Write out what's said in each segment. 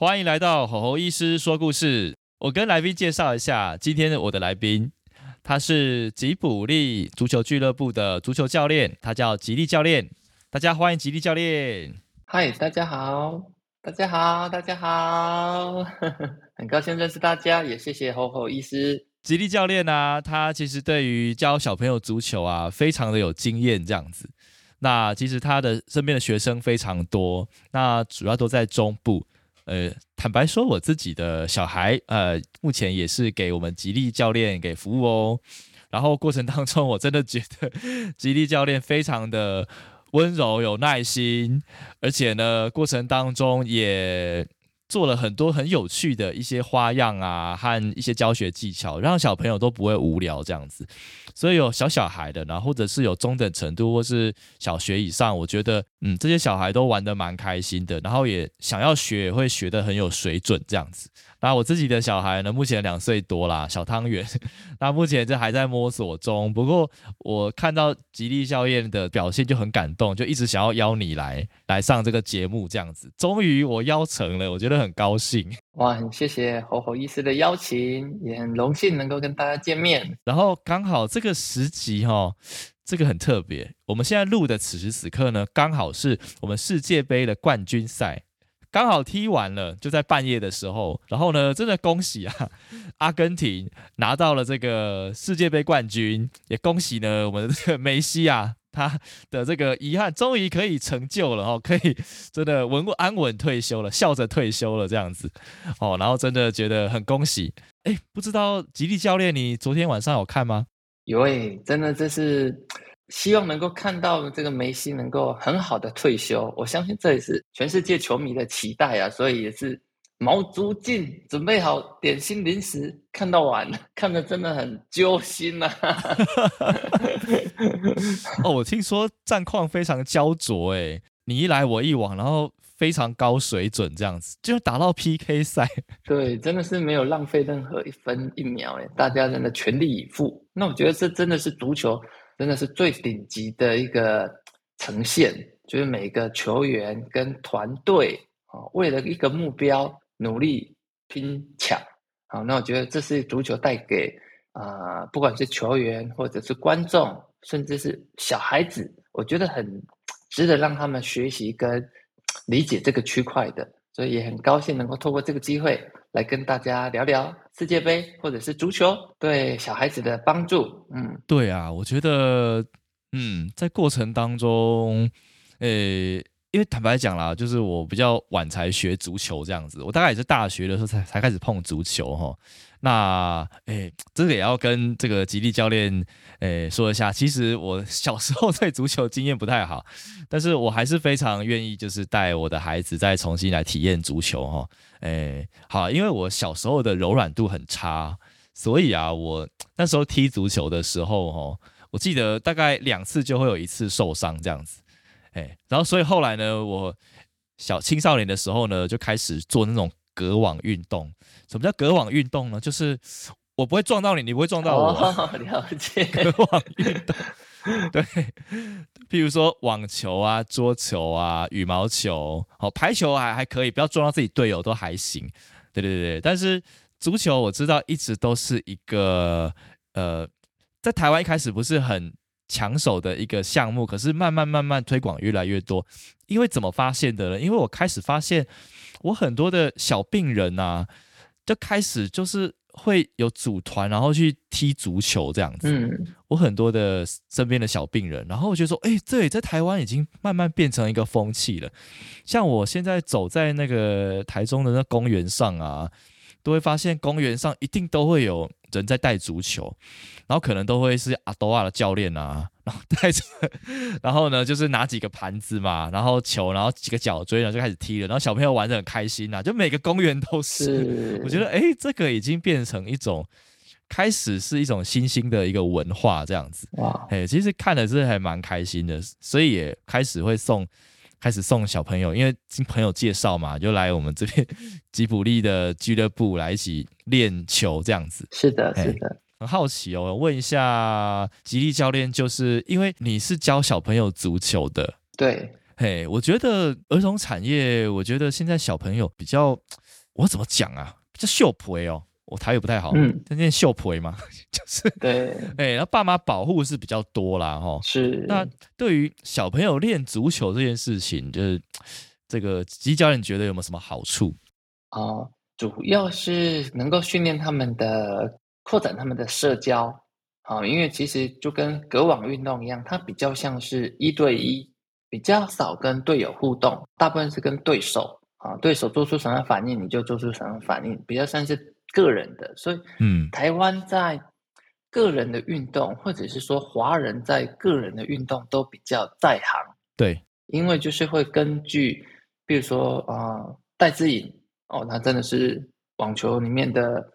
欢迎来到吼吼医师说故事。我跟来宾介绍一下，今天的我的来宾，他是吉卜力足球俱乐部的足球教练，他叫吉利教练。大家欢迎吉利教练。嗨，大家好，大家好，大家好，很高兴认识大家，也谢谢吼吼医师。吉利教练呢，他其实对于教小朋友足球啊，非常的有经验，这样子。那其实他的身边的学生非常多，那主要都在中部。呃，坦白说，我自己的小孩，呃，目前也是给我们吉利教练给服务哦。然后过程当中，我真的觉得 吉利教练非常的温柔、有耐心，而且呢，过程当中也。做了很多很有趣的一些花样啊，和一些教学技巧，让小朋友都不会无聊这样子。所以有小小孩的，然后或者是有中等程度或是小学以上，我觉得嗯，这些小孩都玩得蛮开心的，然后也想要学，也会学得很有水准这样子。那我自己的小孩呢，目前两岁多啦，小汤圆。那目前这还在摸索中，不过我看到吉利教练的表现就很感动，就一直想要邀你来来上这个节目这样子。终于我邀成了，我觉得很高兴。哇，很谢谢侯侯医师的邀请，也很荣幸能够跟大家见面。然后刚好这个时集哈，这个很特别。我们现在录的此时此刻呢，刚好是我们世界杯的冠军赛。刚好踢完了，就在半夜的时候，然后呢，真的恭喜啊，阿根廷拿到了这个世界杯冠军，也恭喜呢我们的这个梅西啊，他的这个遗憾终于可以成就了哦，可以真的稳安稳退休了，笑着退休了这样子哦，然后真的觉得很恭喜。哎，不知道吉利教练，你昨天晚上有看吗？有哎，真的这是。希望能够看到这个梅西能够很好的退休，我相信这也是全世界球迷的期待啊，所以也是毛足劲，准备好点心零食，看到完，看的真的很揪心呐。哦，我听说战况非常焦灼，哎，你一来我一往，然后非常高水准，这样子就打到 PK 赛。对，真的是没有浪费任何一分一秒，哎，大家真的全力以赴。那我觉得这真的是足球。真的是最顶级的一个呈现，就是每个球员跟团队啊，为了一个目标努力拼抢。好，那我觉得这是足球带给啊，不管是球员或者是观众，甚至是小孩子，我觉得很值得让他们学习跟理解这个区块的。所以也很高兴能够透过这个机会来跟大家聊聊世界杯或者是足球对小孩子的帮助。嗯，对啊，我觉得，嗯，在过程当中，呃。因为坦白讲啦，就是我比较晚才学足球这样子，我大概也是大学的时候才才开始碰足球哈。那诶，这个也要跟这个吉利教练诶说一下，其实我小时候对足球经验不太好，但是我还是非常愿意就是带我的孩子再重新来体验足球哈。诶，好，因为我小时候的柔软度很差，所以啊，我那时候踢足球的时候哈，我记得大概两次就会有一次受伤这样子。哎，然后所以后来呢，我小青少年的时候呢，就开始做那种隔网运动。什么叫隔网运动呢？就是我不会撞到你，你不会撞到我。了解。隔网运动，对，譬如说网球啊、桌球啊、羽毛球，好，排球还还可以，不要撞到自己队友都还行。对对对，但是足球我知道一直都是一个呃，在台湾一开始不是很。抢手的一个项目，可是慢慢慢慢推广越来越多。因为怎么发现的呢？因为我开始发现，我很多的小病人啊，就开始就是会有组团，然后去踢足球这样子。嗯，我很多的身边的小病人，然后我就说，哎，对，在台湾已经慢慢变成一个风气了。像我现在走在那个台中的那公园上啊。都会发现公园上一定都会有人在带足球，然后可能都会是阿多亚的教练啊，然然后带着，然后呢就是拿几个盘子嘛，然后球，然后几个脚锥，然后就开始踢了，然后小朋友玩的很开心呐，就每个公园都是。我觉得哎，这个已经变成一种开始是一种新兴的一个文化这样子。哇，哎，其实看了是还蛮开心的，所以也开始会送。开始送小朋友，因为经朋友介绍嘛，就来我们这边吉普力的俱乐部来一起练球，这样子。是的，是的。很好奇哦，问一下吉利教练，就是因为你是教小朋友足球的，对。嘿，我觉得儿童产业，我觉得现在小朋友比较，我怎么讲啊？比较秀婆哦。我台语不太好，嗯，在念秀婆嘛，就是对，哎，然后爸妈保护是比较多啦，哈，是。那对于小朋友练足球这件事情，就是这个吉教练觉得有没有什么好处？哦，主要是能够训练他们的扩展他们的社交，啊，因为其实就跟隔网运动一样，它比较像是一对一，比较少跟队友互动，大部分是跟对手，啊，对手做出什么反应你就做出什么反应，比较像是。个人的，所以，嗯，台湾在个人的运动，或者是说华人在个人的运动都比较在行，对，因为就是会根据，比如说啊，戴志颖哦，他真的是网球里面的，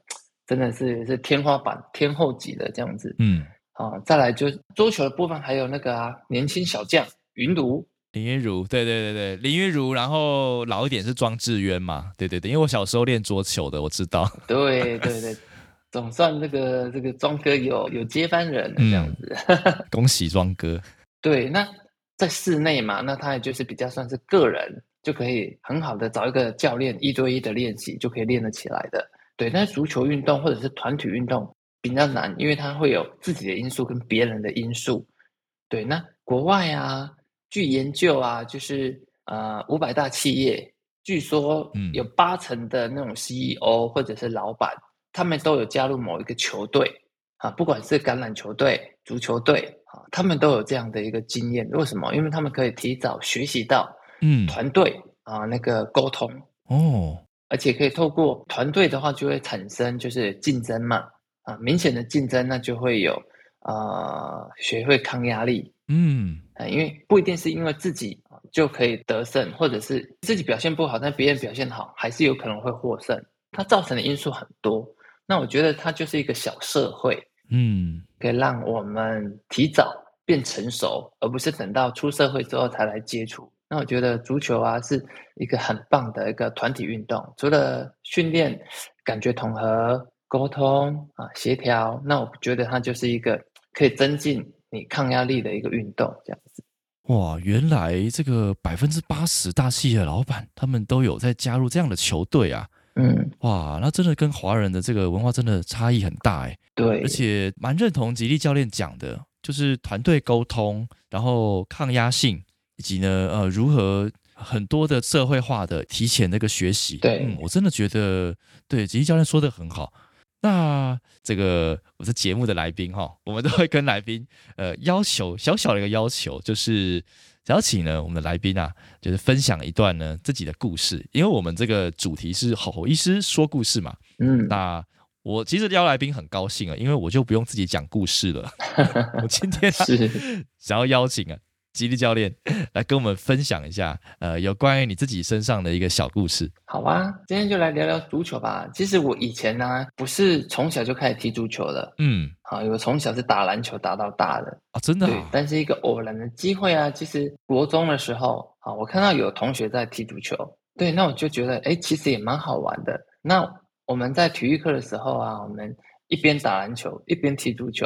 真的是是天花板天后级的这样子，嗯，啊，再来就桌球的部分，还有那个啊，年轻小将云如。林云如，对对对对，林云如，然后老一点是庄智渊嘛，对对对，因为我小时候练桌球的，我知道。对对对，总算这个这个庄哥有有接班人这样子，恭喜庄哥。对，那在室内嘛，那他也就是比较算是个人，就可以很好的找一个教练一对一的练习，就可以练得起来的。对，但是足球运动或者是团体运动比较难，因为它会有自己的因素跟别人的因素。对，那国外啊。据研究啊，就是呃五百大企业，据说有八成的那种 CEO 或者是老板，他们都有加入某一个球队啊，不管是橄榄球队、足球队啊，他们都有这样的一个经验。为什么？因为他们可以提早学习到嗯团队啊那个沟通哦，而且可以透过团队的话，就会产生就是竞争嘛啊，明显的竞争，那就会有啊学会抗压力。嗯，因为不一定是因为自己就可以得胜，或者是自己表现不好，但别人表现好，还是有可能会获胜。它造成的因素很多。那我觉得它就是一个小社会，嗯，可以让我们提早变成熟，而不是等到出社会之后才来接触。那我觉得足球啊是一个很棒的一个团体运动，除了训练感觉统合、沟通啊协调，那我觉得它就是一个可以增进。你抗压力的一个运动，这样子。哇，原来这个百分之八十大企业老板他们都有在加入这样的球队啊。嗯，哇，那真的跟华人的这个文化真的差异很大哎。对，而且蛮认同吉利教练讲的，就是团队沟通，然后抗压性，以及呢，呃，如何很多的社会化的提前那个学习。对，我真的觉得对吉吉教练说的很好。那这个我是节目的来宾哈，我们都会跟来宾呃要求小小的一个要求，就是邀请呢我们的来宾啊，就是分享一段呢自己的故事，因为我们这个主题是吼吼医师说故事嘛。嗯，那我其实邀来宾很高兴啊，因为我就不用自己讲故事了。我今天是想要邀请啊。吉利教练 来跟我们分享一下，呃，有关于你自己身上的一个小故事。好啊，今天就来聊聊足球吧。其实我以前呢，不是从小就开始踢足球的，嗯，好，我从小是打篮球打到大的啊，真的。对，但是一个偶然的机会啊，其实国中的时候啊，我看到有同学在踢足球，对，那我就觉得，哎，其实也蛮好玩的。那我们在体育课的时候啊，我们一边打篮球一边踢足球。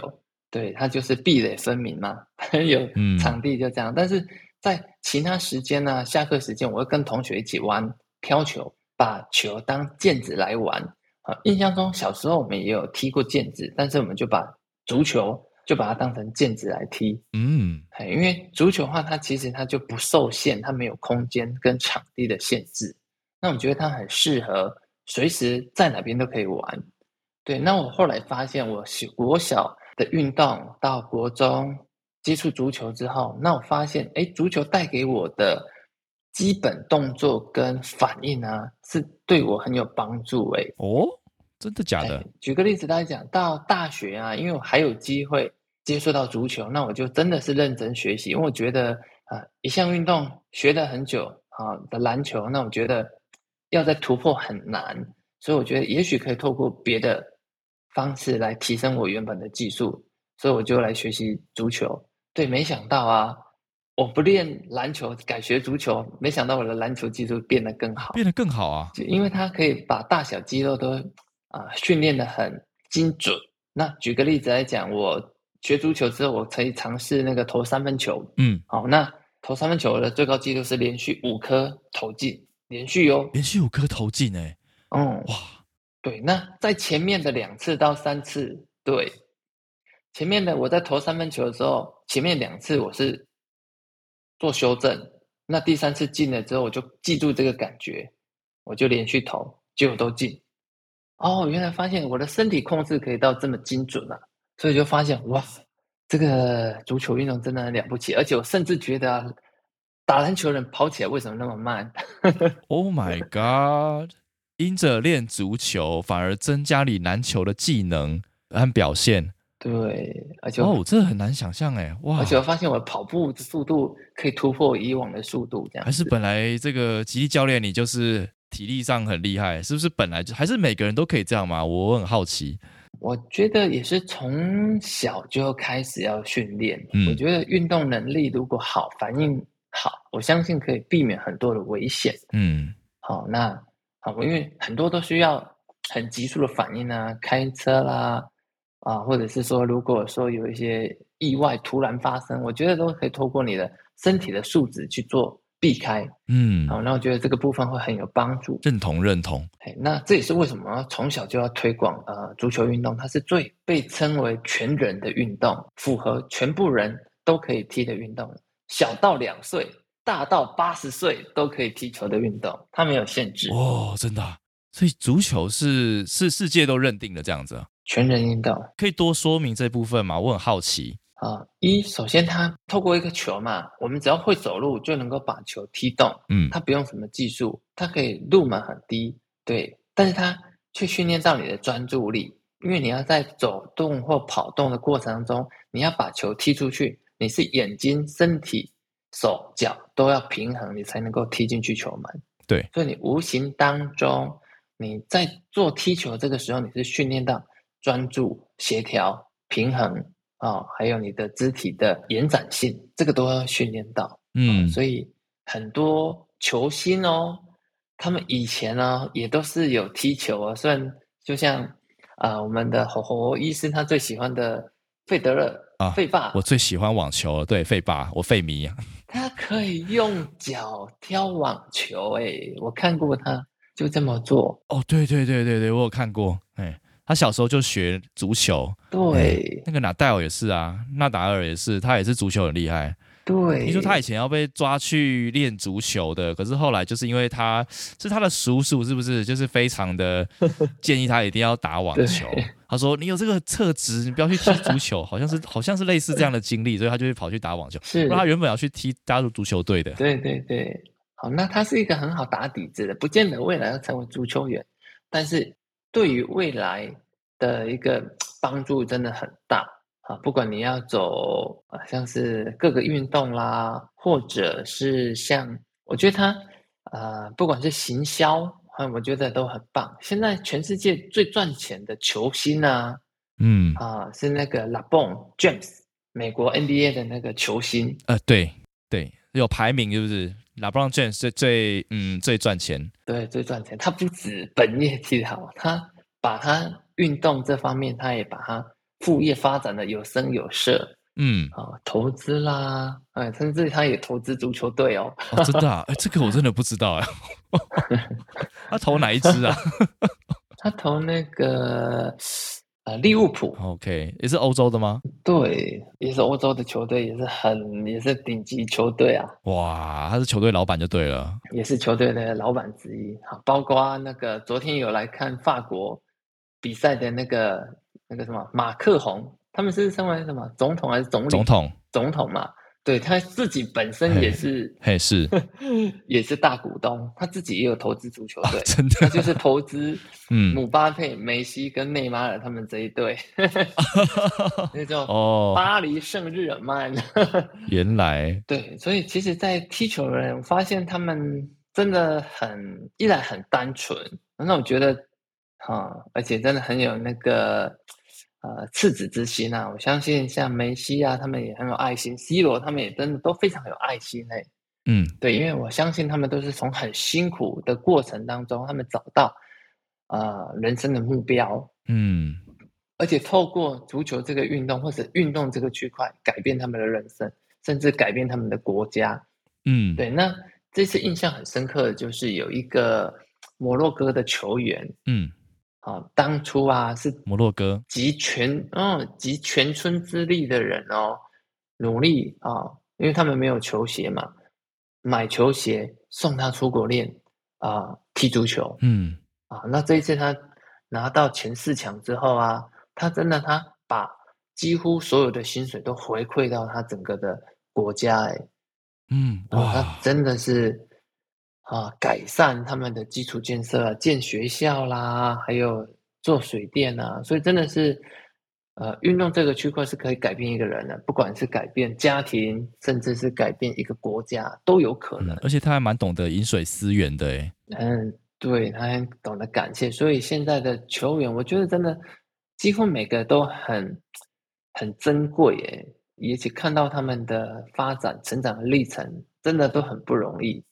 对它就是壁垒分明嘛，有场地就这样。但是在其他时间呢，下课时间我会跟同学一起玩飘球，把球当毽子来玩。啊，印象中小时候我们也有踢过毽子，但是我们就把足球就把它当成毽子来踢。嗯，因为足球的话，它其实它就不受限，它没有空间跟场地的限制。那我觉得它很适合随时在哪边都可以玩。对，那我后来发现，我小我小。的运动到国中接触足球之后，那我发现，哎，足球带给我的基本动作跟反应啊，是对我很有帮助。哎，哦，真的假的？举个例子来讲，到大学啊，因为我还有机会接触到足球，那我就真的是认真学习，因为我觉得啊，一项运动学了很久啊的篮球，那我觉得要再突破很难，所以我觉得也许可以透过别的方式来提升我原本的技术，所以我就来学习足球。对，没想到啊，我不练篮球，改学足球，没想到我的篮球技术变得更好，变得更好啊！就因为它可以把大小肌肉都啊训练的很精准。那举个例子来讲，我学足球之后，我可以尝试那个投三分球。嗯，好，那投三分球的最高纪录是连续五颗投进，连续哦，连续五颗投进哎，嗯，哇，对，那在前面的两次到三次，对，前面的我在投三分球的时候，前面两次我是做修正，那第三次进了之后，我就记住这个感觉，我就连续投，结果都进。哦，原来发现我的身体控制可以到这么精准啊！所以就发现哇，这个足球运动真的很了不起，而且我甚至觉得，打篮球人跑起来为什么那么慢？Oh my god！因着练足球，反而增加你篮球的技能和表现。对，而且哦，这很难想象哎，哇！而且我发现我跑步的速度可以突破以往的速度，这样还是本来这个吉利教练你就是体力上很厉害，是不是本来就还是每个人都可以这样吗？我很好奇。我觉得也是从小就开始要训练。嗯我觉得运动能力如果好，反应好，我相信可以避免很多的危险。嗯好，那好，因为很多都需要很急速的反应啊，开车啦，啊，或者是说，如果说有一些意外突然发生，我觉得都可以透过你的身体的素质去做避开。嗯，好，那我觉得这个部分会很有帮助。认同认同。嘿那这也是为什么从小就要推广呃足球运动，它是最被称为全人的运动，符合全部人都可以踢的运动，小到两岁，大到八十岁都可以踢球的运动，它没有限制，哦，真的啊、所以足球是是世界都认定的这样子啊，全人运动可以多说明这部分吗？我很好奇。啊。一，首先它透过一个球嘛，我们只要会走路就能够把球踢动，嗯它不用什么技术，它可以入门很低，对，但是它却训练到你的专注力，因为你要在走动或跑动的过程中，你要把球踢出去，你是眼睛、身体、手脚都要平衡，你才能够踢进去球门。对，所以你无形当中你在做踢球这个时候，你是训练到专注、协调、平衡啊、还有你的肢体的延展性，这个都要训练到。嗯，所以很多球星哦，他们以前呢也都是有踢球啊，虽然就像啊、呃我们的吼吼医生他最喜欢的费德勒啊费霸，我最喜欢网球了，对，费霸，我费迷啊。他可以用脚挑网球，诶，我看过他就这么做，哦，对对对对对，我有看过，哎，他小时候就学足球，对那个纳戴尔也是啊，纳达尔也是，他也是足球很厉害。对，听说他以前要被抓去练足球的，可是后来就是因为他是他的叔叔，是不是就是非常的建议他一定要打网 球？他说你有这个特质，你不要去踢足球，好像是好像是类似这样的经历，所以他就会跑去打网球。是他原本要去踢加入足球队的。对对对，好，那他是一个很好打底子的，不见得未来要成为足球员，但是对于未来的一个帮助真的很大啊！不管你要走啊，像是各个运动啦，或者是像我觉得他呃，不管是行销啊，我觉得都很棒。现在全世界最赚钱的球星啊嗯，啊，是那个 LeBron James，美国 NBA 的那个球星。呃，对对，有排名是不是？LeBron James 最最嗯最赚钱。对，最赚钱。他不止本业踢得好，他把他运动这方面，他也把他副业发展的有声有色嗯，啊，投资啦，哎，甚至他也投资足球队哦。哦，真的啊，哎，这个我真的不知道哎。他投哪一支啊 他投那个呃利物浦，？OK，也是欧洲的吗？对，也是欧洲的球队，也是很也是顶级球队啊，哇，他是球队老板就对了。也是球队的老板之一。好，包括那个昨天有来看法国比赛的那个那个什么马克宏，他们是身为什么总统还是总理？总统，总统嘛，对他自己本身也是，嘿是，也是大股东，他自己也有投资足球队，真的，他就是投资 嗯，姆巴佩、梅西跟内马尔他们这一队，那叫哦，巴黎圣日耳曼。原来，对，所以其实，在踢球的人，我发现他们真的很依然很单纯，那我觉得，哈、而且真的很有那个呃赤子之心啊。我相信像梅西啊，他们也很有爱心，C 罗他们也真的都非常有爱心哎、嗯对，因为我相信他们都是从很辛苦的过程当中，他们找到呃人生的目标，嗯而且透过足球这个运动或者运动这个区块，改变他们的人生，甚至改变他们的国家。嗯，对，那这次印象很深刻的就是有一个摩洛哥的球员嗯，啊，当初啊是摩洛哥，集全嗯集全村之力的人哦，努力啊，因为他们没有球鞋嘛，买球鞋送他出国练啊踢足球嗯啊。那这一次他拿到前四强之后啊，他真的他把几乎所有的薪水都回馈到他整个的国家，哎，嗯，哇，哇他，真的是啊，改善他们的基础建设啊，建学校啦，还有做水电啊，所以真的是，呃，运动这个区块是可以改变一个人的，不管是改变家庭，甚至是改变一个国家，都有可能嗯。而且他还蛮懂得饮水思源的，哎，嗯，对，他很懂得感谢，所以现在的球员，我觉得真的几乎每个都很很珍贵耶，也且看到他们的发展、成长的历程，真的都很不容易。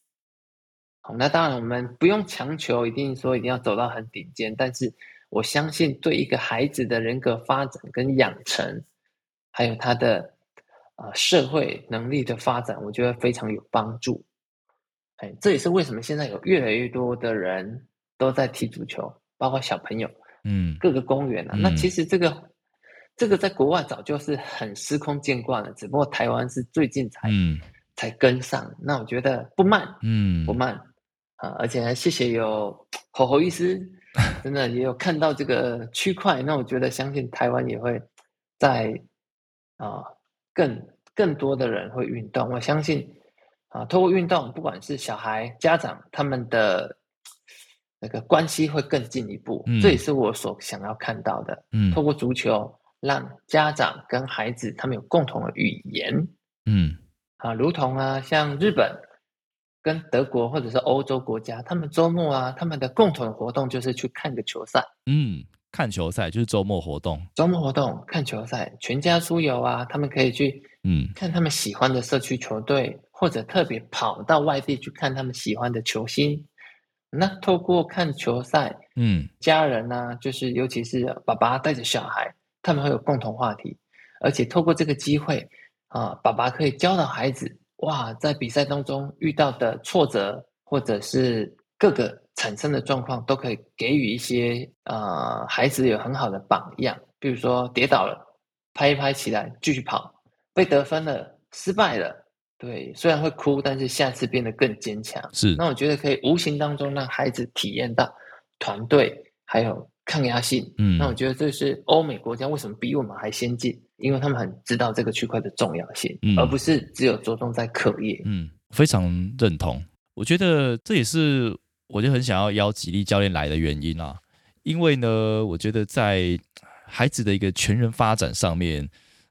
好，那当然我们不用强求，一定说一定要走到很顶尖，但是我相信对一个孩子的人格发展跟养成，还有他的呃社会能力的发展，我觉得非常有帮助。哎，这也是为什么现在有越来越多的人都在踢足球，包括小朋友，嗯各个公园啊。那嗯其实这个这个在国外早就是很司空见惯了，只不过台湾是最近才、嗯才跟上。那我觉得不慢嗯不，慢啊，而且还谢谢有吼吼医师，真的也有看到这个区块。那我觉得相信台湾也会在啊更更多的人会运动。我相信啊，透过运动，不管是小孩、家长，他们的那个关系会更进一步。嗯这也是我所想要看到的。嗯透过足球，让家长跟孩子他们有共同的语言。嗯啊，如同啊，像日本跟德国或者是欧洲国家，他们周末啊，他们的共同的活动就是去看个球赛。嗯，看球赛就是周末活动，周末活动看球赛，全家出游啊，他们可以去嗯看他们喜欢的社区球队，或者特别跑到外地去看他们喜欢的球星。那透过看球赛，嗯家人呢、就是尤其是爸爸带着小孩，他们会有共同话题，而且透过这个机会啊，爸爸可以教导孩子，哇，在比赛当中遇到的挫折，或者是各个产生的状况，都可以给予一些呃孩子有很好的榜样，比如说跌倒了，拍一拍起来继续跑，被得分了，失败了。对，虽然会哭，但是下次变得更坚强。是那我觉得可以无形当中让孩子体验到团队还有抗压性。嗯那我觉得这是欧美国家为什么比我们还先进，因为他们很知道这个区块的重要性，嗯而不是只有着重在课业。嗯，非常认同。我觉得这也是我就很想要邀吉利教练来的原因啊，因为呢，我觉得在孩子的一个全人发展上面，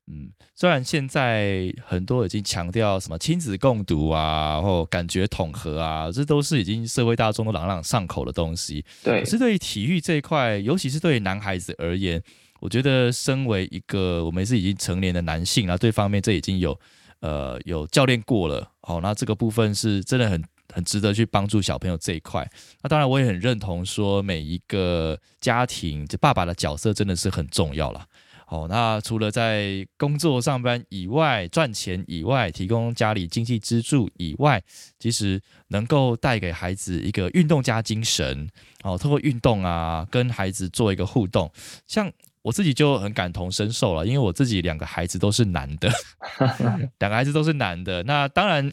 嗯，虽然现在很多已经强调什么亲子共读啊，或感觉统合啊，这都是已经社会大众都朗朗上口的东西。对可，是对于体育这一块，尤其是对于男孩子而言，我觉得身为一个我们是已经成年的男性啊，对方面这已经有呃有教练过了，好、那这个部分是真的很很值得去帮助小朋友这一块。那当然，我也很认同说每一个家庭，这爸爸的角色真的是很重要啦。好，那除了在工作上班以外赚钱以外，提供家里经济支柱以外，其实能够带给孩子一个运动加精神，哦，通过运动啊，跟孩子做一个互动，像我自己就很感同身受了，因为我自己两个孩子都是男的，两个孩子都是男的，那当然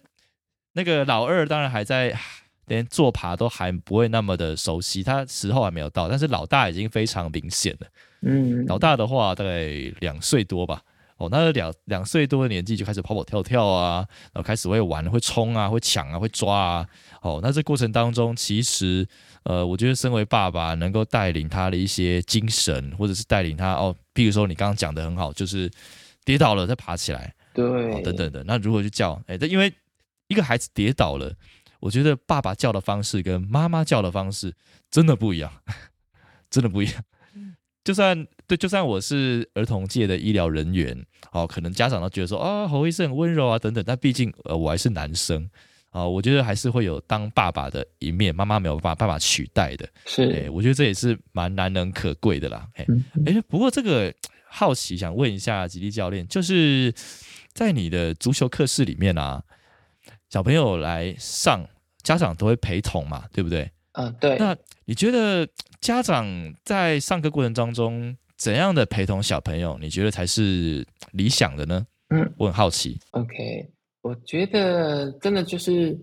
那个老二当然还在。连坐爬都还不会那么的熟悉，他时候还没有到，但是老大已经非常明显了。嗯，老大的话大概两岁多吧，哦，那两两岁多的年纪就开始跑跑跳跳啊，然后开始会玩、会冲啊、会抢啊、会抓啊。哦，那这过程当中，其实呃，我觉得身为爸爸能够带领他的一些精神，或者是带领他哦，譬如说你刚刚讲的很好，就是跌倒了再爬起来，对，等等的。那如何去叫？哎，这因为一个孩子跌倒了，我觉得爸爸叫的方式跟妈妈叫的方式真的不一样，真的不一样。就算对，就算我是儿童界的医疗人员，哦，可能家长都觉得说啊，侯医生很温柔啊，等等。但毕竟呃，我还是男生啊，我觉得还是会有当爸爸的一面，妈妈没有办法办法取代的。是，哎，我觉得这也是蛮难能可贵的啦。哎，哎，不过这个好奇想问一下吉利教练，就是在你的足球课室里面啊，小朋友来上，家长都会陪同嘛，对不对？嗯，对。那你觉得家长在上课过程当中怎样的陪同小朋友，你觉得才是理想的呢？嗯，我很好奇。OK，我觉得真的就是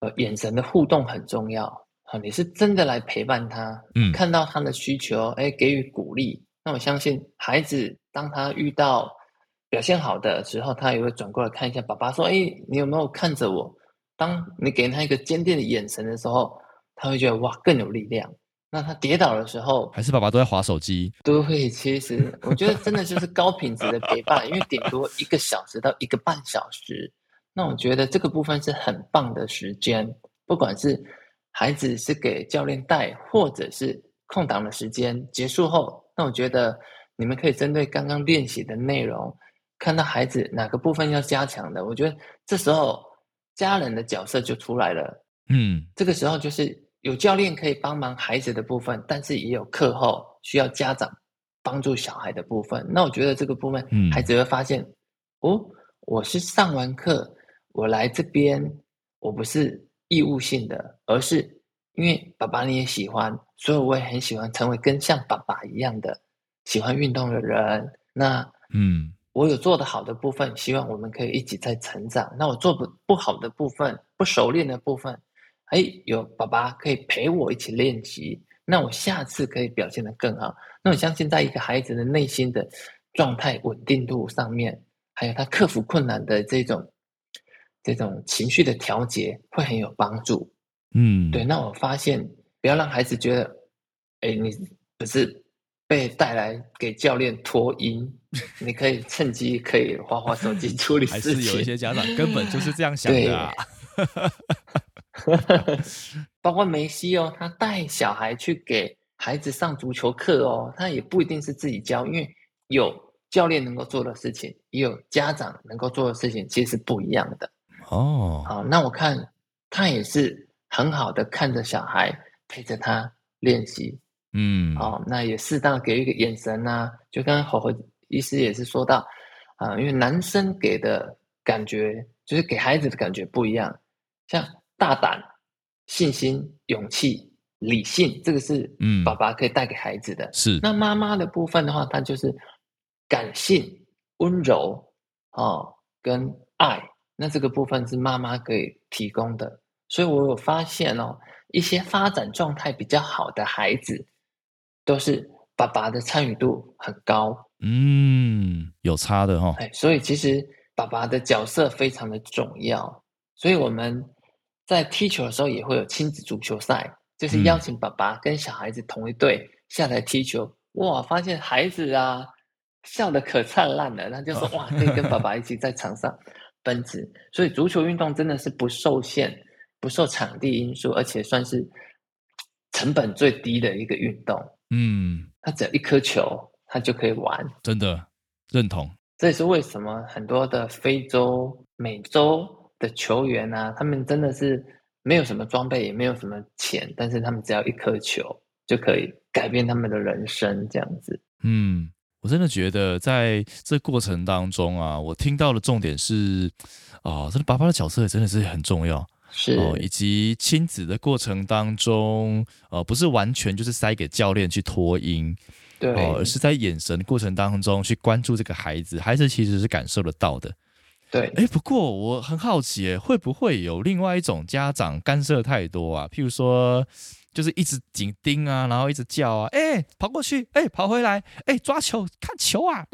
呃，眼神的互动很重要。啊，你是真的来陪伴他，嗯，看到他的需求，哎，给予鼓励。那我相信孩子当他遇到表现好的时候，他也会转过来看一下爸爸，说：“哎，你有没有看着我？”当你给他一个坚定的眼神的时候。他会觉得哇更有力量。那他跌倒的时候，还是爸爸都在划手机？对，其实我觉得真的就是高品质的陪伴，因为顶多一个小时到一个半小时。那我觉得这个部分是很棒的时间，不管是孩子是给教练带，或者是空档的时间结束后，那我觉得你们可以针对刚刚练习的内容，看到孩子哪个部分要加强的，我觉得这时候家人的角色就出来了。嗯，这个时候就是。有教练可以帮忙孩子的部分，但是也有课后需要家长帮助小孩的部分。那我觉得这个部分，孩子会发现，哦，我是上完课，我来这边，我不是义务性的，而是因为爸爸你也喜欢，所以我也很喜欢成为跟像爸爸一样的喜欢运动的人。那嗯，我有做的好的部分，希望我们可以一起在成长。那我做不不好的部分，不熟练的部分。哎，有爸爸可以陪我一起练习，那我下次可以表现得更好。那我相信，在一个孩子的内心的状态稳定度上面，还有他克服困难的这种这种情绪的调节，会很有帮助。嗯，对。那我发现，不要让孩子觉得，哎，你不是被带来给教练拖音，你可以趁机可以花花手机 处理事情。还是有一些家长根本就是这样想的啊。包括梅西哦，他带小孩去给孩子上足球课哦，他也不一定是自己教，因为有教练能够做的事情，也有家长能够做的事情，其实是不一样的哦。好，那我看他也是很好的看着小孩，陪着他练习，嗯，好，那也适当给一个眼神呐，就刚刚侯侯医师也是说到啊，因为男生给的感觉就是给孩子的感觉不一样。像大胆、信心、勇气、理性，这个是嗯，爸爸可以带给孩子的。是那妈妈的部分的话，她就是感性、温柔哦，跟爱。那这个部分是妈妈可以提供的。所以我有发现哦，一些发展状态比较好的孩子，都是爸爸的参与度很高。嗯，有差的哈。哎，所以其实爸爸的角色非常的重要。所以我们在踢球的时候也会有亲子足球赛，就是邀请爸爸跟小孩子同一队下来踢球。哇，发现孩子啊笑得可灿烂了，他就说哇，可以跟爸 爸一起在场上奔驰。所以足球运动真的是不受限、不受场地因素，而且算是成本最低的一个运动。嗯，他只要一颗球，他就可以玩。真的认同。这也是为什么很多的非洲、美洲。的球员啊，他们真的是没有什么装备，也没有什么钱，但是他们只要一颗球就可以改变他们的人生，这样子。嗯，我真的觉得在这过程当中啊，我听到的重点是，哦，这个爸爸的角色真的是很重要，是哦，以及亲子的过程当中，呃，不是完全就是塞给教练去脱音，对，而是在眼神过程当中去关注这个孩子，孩子其实是感受得到的。对，哎，不过我很好奇，会不会有另外一种家长干涉太多啊？譬如说。就是一直紧盯啊，然后一直叫啊，哎，跑过去，哎，跑回来，哎，抓球，看球啊！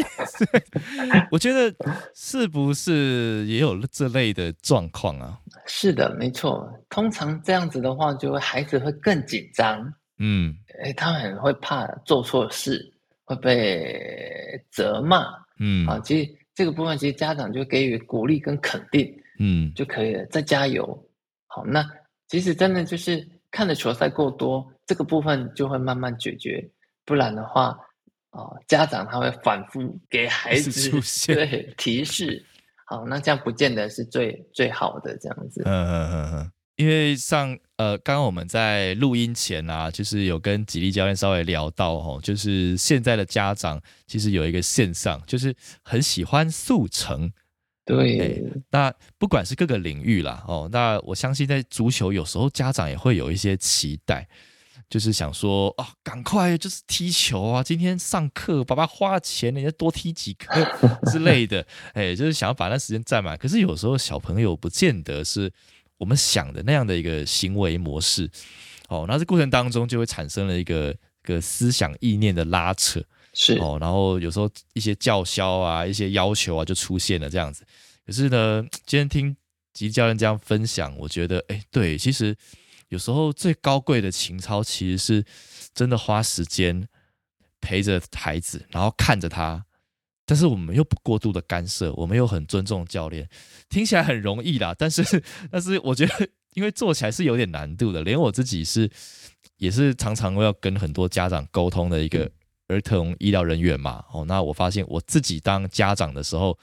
我觉得是不是也有这类的状况啊？是的，没错。通常这样子的话，就会孩子会更紧张，嗯，哎，他很会怕做错事会被责骂，嗯，啊，其实这个部分其实家长就给予鼓励跟肯定，嗯，就可以了，再加油。好，那其实真的就是。看的球赛过多，这个部分就会慢慢解决。不然的话，啊，家长他会反复给孩子 对提示。好，那这样不见得是最最好的这样子。嗯嗯嗯嗯。因为上呃，刚刚我们在录音前啊，就是有跟吉利教练稍微聊到哦，就是现在的家长其实有一个现象，就是很喜欢速成。对，那不管是各个领域啦，哦，那我相信在足球有时候家长也会有一些期待，就是想说啊，赶快就是踢球啊，今天上课爸爸花了钱，你再多踢几颗之类的，哎，就是想要把那时间占满。可是有时候小朋友不见得是我们想的那样的一个行为模式，哦，那这过程当中就会产生了一个个思想意念的拉扯。是哦，然后有时候一些叫嚣啊、一些要求啊就出现了这样子。可是呢，今天听吉教练这样分享，我觉得，哎，对，其实有时候最高贵的情操，其实是真的花时间陪着孩子，然后看着他，但是我们又不过度的干涉，我们又很尊重教练，听起来很容易啦。但是，但是我觉得，因为做起来是有点难度的，连我自己是也是常常要跟很多家长沟通的一个。儿童医疗人员嘛，哦，那我发现我自己当家长的时候，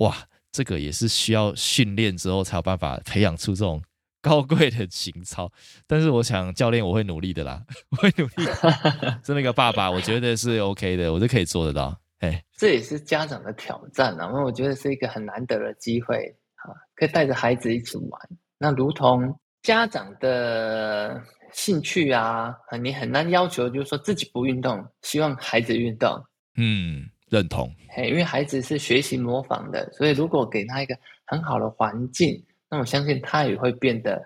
哇，这个也是需要训练之后才有办法培养出这种高贵的情操。但是我想教练我会努力的啦，我会努力。真的一个爸爸，我觉得是 OK 的，我就可以做得到。哎，这也是家长的挑战啊，因为我觉得是一个很难得的机会啊，可以带着孩子一起玩。那如同家长的。兴趣啊，你很难要求，就是说自己不运动，希望孩子运动。嗯，认同。嘿，因为孩子是学习模仿的，所以如果给他一个很好的环境，那我相信他也会变得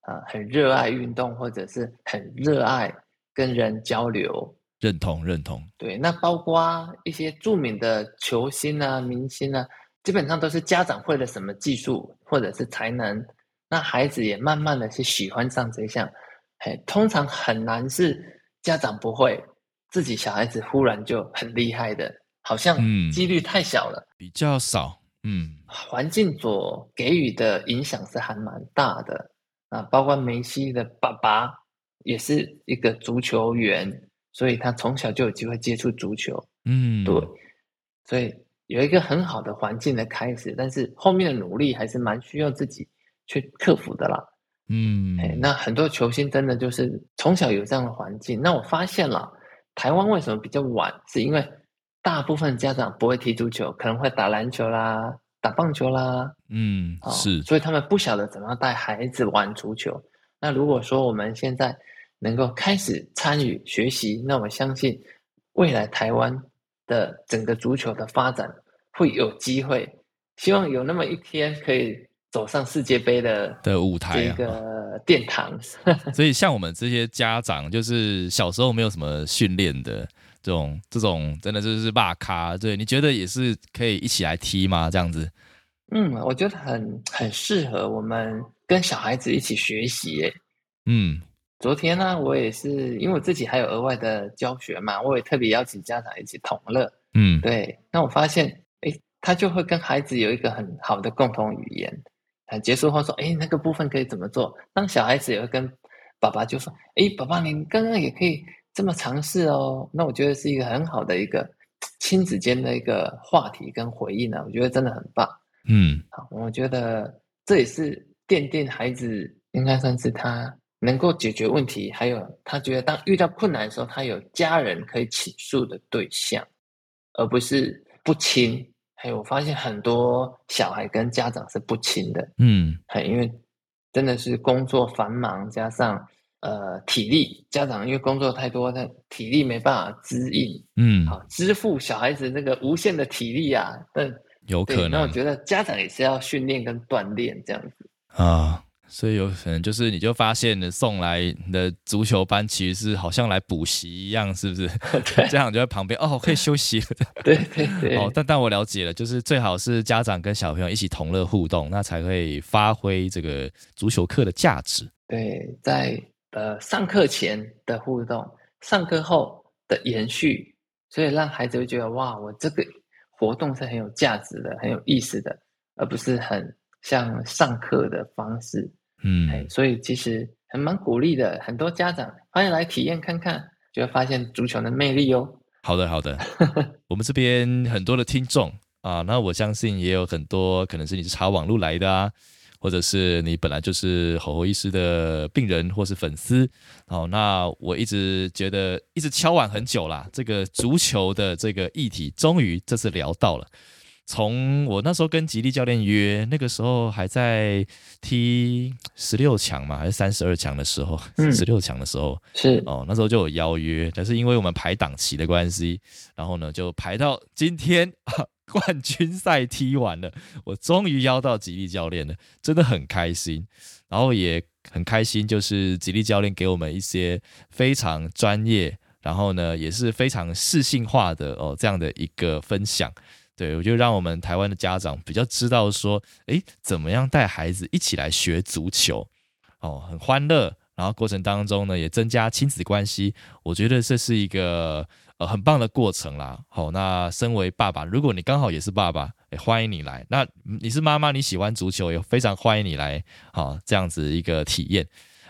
啊很热爱运动，或者是很热爱跟人交流。认同，认同。对，那包括一些著名的球星啊、明星啊，基本上都是家长会了什么技术或者是才能，那孩子也慢慢的去喜欢上这项。通常很难是家长不会，自己小孩子忽然就很厉害的，好像几率太小了，比较少。嗯，环境所给予的影响是还蛮大的啊，包括梅西的爸爸也是一个足球员，所以他从小就有机会接触足球。嗯，对，所以有一个很好的环境的开始，但是后面的努力还是蛮需要自己去克服的啦。嗯，哎，那很多球星真的就是从小有这样的环境。那我发现了，台湾为什么比较晚？是因为大部分家长不会踢足球，可能会打篮球啦、打棒球啦。嗯，是，所以他们不晓得怎么样带孩子玩足球。那如果说我们现在能够开始参与学习，那我相信未来台湾的整个足球的发展会有机会。希望有那么一天可以。走上世界杯的的舞台，一个殿堂。所以，像我们这些家长，就是小时候没有什么训练的这种，这种真的就是霸咖。对，你觉得也是可以一起来踢吗？这样子？嗯，我觉得很很适合我们跟小孩子一起学习。嗯，昨天呢，我也是因为我自己还有额外的教学嘛，我也特别邀请家长一起同乐。嗯，对。那我发现，哎，他就会跟孩子有一个很好的共同语言。结束后说：“哎，那个部分可以怎么做？”当小孩子也会跟爸爸就说：“哎，爸爸，你刚刚也可以这么尝试哦。”那我觉得是一个很好的一个亲子间的一个话题跟回应呢。我觉得真的很棒。嗯，好，我觉得这也是奠定孩子应该算是他能够解决问题，还有他觉得当遇到困难的时候，他有家人可以倾诉的对象，而不是不亲。还有，我发现很多小孩跟家长是不亲的，嗯，很因为真的是工作繁忙，加上呃体力，家长因为工作太多，他体力没办法支应，嗯，好支付小孩子那个无限的体力啊，但有可能。那我觉得家长也是要训练跟锻炼这样子啊。所以有可能就是你就发现送来的足球班其实是好像来补习一样，是不是？家长就在旁边哦，可以休息。对对对。哦，但但我了解了，就是最好是家长跟小朋友一起同乐互动，那才会发挥这个足球课的价值。对，在呃上课前的互动，上课后的延续，所以让孩子会觉得哇，我这个活动是很有价值的，很有意思的，而不是很。像上课的方式，嗯，所以其实还蛮鼓励的。很多家长欢迎来体验看看，就会发现足球的魅力哦。好的，好的。我们这边很多的听众啊，那我相信也有很多可能是你是查网络来的啊，或者是你本来就是吼吼医师的病人或是粉丝。好，那我一直觉得一直敲碗很久啦，这个足球的这个议题，终于这次聊到了。从我那时候跟吉利教练约，那个时候还在踢十六强嘛，还是三十二强的时候，十六强的时候是哦，那时候就有邀约，但是因为我们排档期的关系，然后呢就排到今天啊，冠军赛踢完了，我终于邀到吉利教练了，真的很开心，然后也很开心，就是吉利教练给我们一些非常专业，然后呢也是非常适性化的哦这样的一个分享。对，我就让我们台湾的家长比较知道说，哎，怎么样带孩子一起来学足球，哦，很欢乐，然后过程当中呢，也增加亲子关系，我觉得这是一个呃很棒的过程啦。好，那身为爸爸，如果你刚好也是爸爸，也欢迎你来；那你是妈妈，你喜欢足球，也非常欢迎你来，好，这样子一个体验。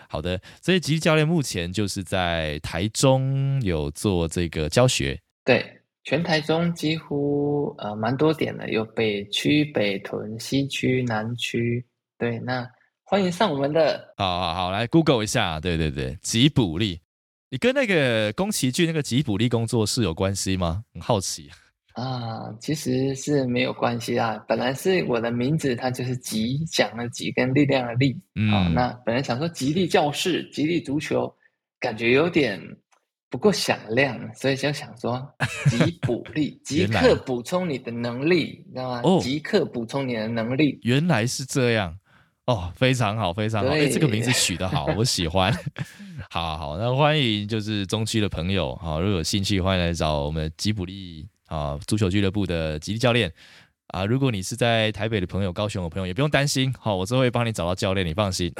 好的，所以吉吉教练目前就是在台中有做这个教学，对。全台中几乎呃蛮多点的，有北区、北屯、西区、南区。对，那欢迎上我们的。好好好，来 Google 一下。对对对，吉卜力，你跟那个宫崎骏那个吉卜力工作室有关系吗？很好奇。啊，其实是没有关系啊。本来是我的名字，它就是吉祥的吉跟力量的力。嗯。那本来想说吉利教室、吉利足球，感觉有点。不够响亮，所以就想说，即补力，即刻补充你的能力，你知道吗？哦，即刻补充你的能力。原来是这样，哦，非常好，非常好。哎，这个名字取得好，我喜欢。好好，那欢迎就是中区的朋友，好，如果有兴趣，欢迎来找我们吉普力啊足球俱乐部的吉利教练。啊，如果你是在台北的朋友、高雄的朋友，也不用担心，好，我都会帮你找到教练，你放心。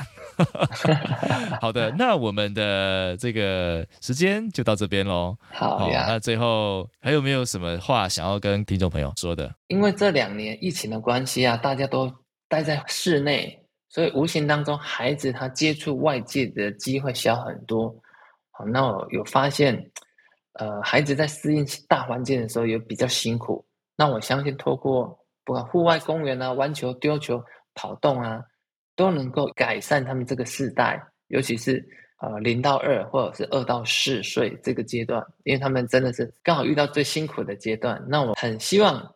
好的，那我们的这个时间就到这边喽。好呀，那最后还有没有什么话想要跟听众朋友说的？因为这两年疫情的关系啊，大家都待在室内，所以无形当中孩子他接触外界的机会小很多。好，那我有发现，呃，孩子在适应大环境的时候也比较辛苦。那我相信，透过不管户外公园啊、玩球、丢球、跑动啊，都能够改善他们这个世代，尤其是呃零到二或者是二到四岁这个阶段，因为他们真的是刚好遇到最辛苦的阶段。那我很希望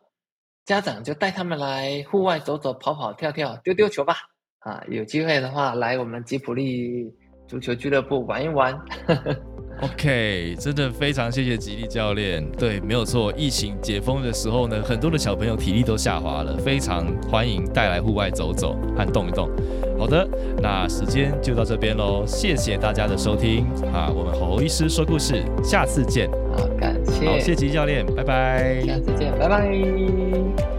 家长就带他们来户外走走、跑跑跳跳、丢丢球吧。啊，有机会的话来我们吉普力足球俱乐部玩一玩。呵 呵 OK，真的非常谢谢吉利教练。对，没有错。疫情解封的时候呢，很多的小朋友体力都下滑了，非常欢迎带来户外走走和动一动。好的，那时间就到这边喽，谢谢大家的收听啊！我们侯医师说故事，下次见。好，感谢，好，谢吉利教练，拜拜。下次见，拜拜。